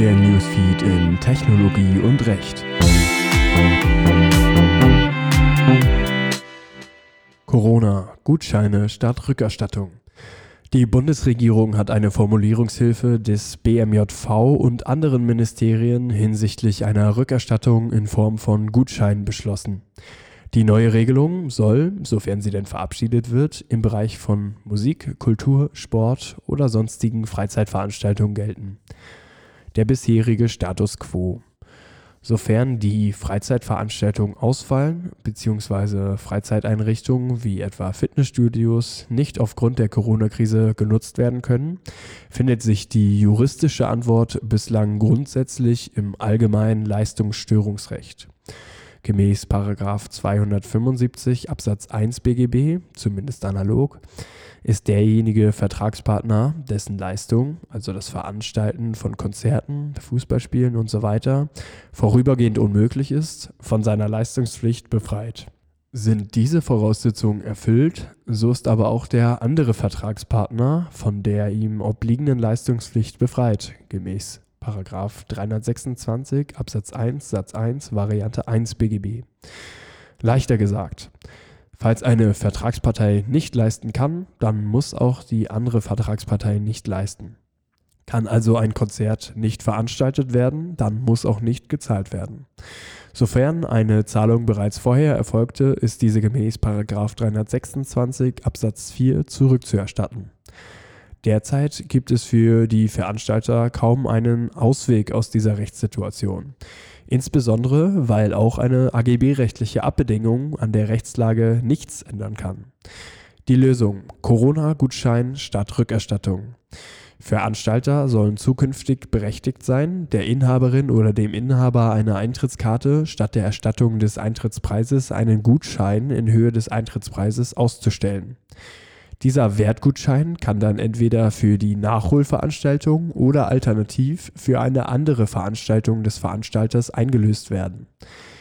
Der Newsfeed in Technologie und Recht. Corona, Gutscheine statt Rückerstattung. Die Bundesregierung hat eine Formulierungshilfe des BMJV und anderen Ministerien hinsichtlich einer Rückerstattung in Form von Gutscheinen beschlossen. Die neue Regelung soll, sofern sie denn verabschiedet wird, im Bereich von Musik, Kultur, Sport oder sonstigen Freizeitveranstaltungen gelten. Der bisherige Status quo. Sofern die Freizeitveranstaltungen ausfallen bzw. Freizeiteinrichtungen wie etwa Fitnessstudios nicht aufgrund der Corona-Krise genutzt werden können, findet sich die juristische Antwort bislang grundsätzlich im allgemeinen Leistungsstörungsrecht. Gemäß 275 Absatz 1 BGB, zumindest analog, ist derjenige Vertragspartner, dessen Leistung, also das Veranstalten von Konzerten, Fußballspielen usw., so vorübergehend unmöglich ist, von seiner Leistungspflicht befreit. Sind diese Voraussetzungen erfüllt, so ist aber auch der andere Vertragspartner von der ihm obliegenden Leistungspflicht befreit, gemäß 326 Absatz 1 Satz 1 Variante 1 BGB. Leichter gesagt, Falls eine Vertragspartei nicht leisten kann, dann muss auch die andere Vertragspartei nicht leisten. Kann also ein Konzert nicht veranstaltet werden, dann muss auch nicht gezahlt werden. Sofern eine Zahlung bereits vorher erfolgte, ist diese gemäß 326 Absatz 4 zurückzuerstatten. Derzeit gibt es für die Veranstalter kaum einen Ausweg aus dieser Rechtssituation. Insbesondere, weil auch eine AGB-rechtliche Abbedingung an der Rechtslage nichts ändern kann. Die Lösung Corona-Gutschein statt Rückerstattung. Veranstalter sollen zukünftig berechtigt sein, der Inhaberin oder dem Inhaber einer Eintrittskarte statt der Erstattung des Eintrittspreises einen Gutschein in Höhe des Eintrittspreises auszustellen. Dieser Wertgutschein kann dann entweder für die Nachholveranstaltung oder alternativ für eine andere Veranstaltung des Veranstalters eingelöst werden.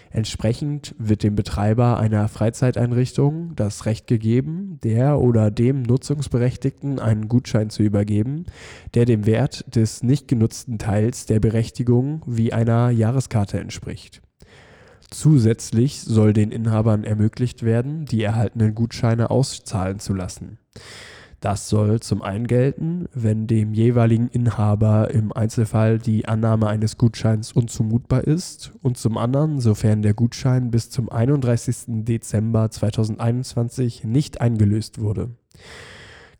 Entsprechend wird dem Betreiber einer Freizeiteinrichtung das Recht gegeben, der oder dem Nutzungsberechtigten einen Gutschein zu übergeben, der dem Wert des nicht genutzten Teils der Berechtigung wie einer Jahreskarte entspricht. Zusätzlich soll den Inhabern ermöglicht werden, die erhaltenen Gutscheine auszahlen zu lassen. Das soll zum einen gelten, wenn dem jeweiligen Inhaber im Einzelfall die Annahme eines Gutscheins unzumutbar ist und zum anderen, sofern der Gutschein bis zum 31. Dezember 2021 nicht eingelöst wurde.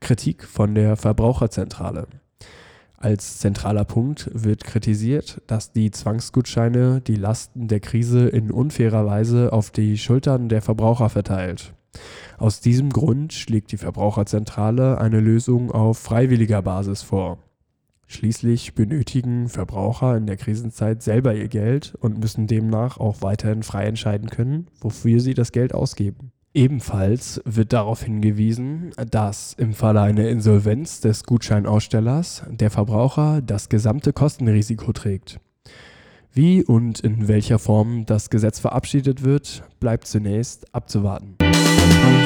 Kritik von der Verbraucherzentrale. Als zentraler Punkt wird kritisiert, dass die Zwangsgutscheine die Lasten der Krise in unfairer Weise auf die Schultern der Verbraucher verteilt. Aus diesem Grund schlägt die Verbraucherzentrale eine Lösung auf freiwilliger Basis vor. Schließlich benötigen Verbraucher in der Krisenzeit selber ihr Geld und müssen demnach auch weiterhin frei entscheiden können, wofür sie das Geld ausgeben. Ebenfalls wird darauf hingewiesen, dass im Falle einer Insolvenz des Gutscheinausstellers der Verbraucher das gesamte Kostenrisiko trägt. Wie und in welcher Form das Gesetz verabschiedet wird, bleibt zunächst abzuwarten. Thank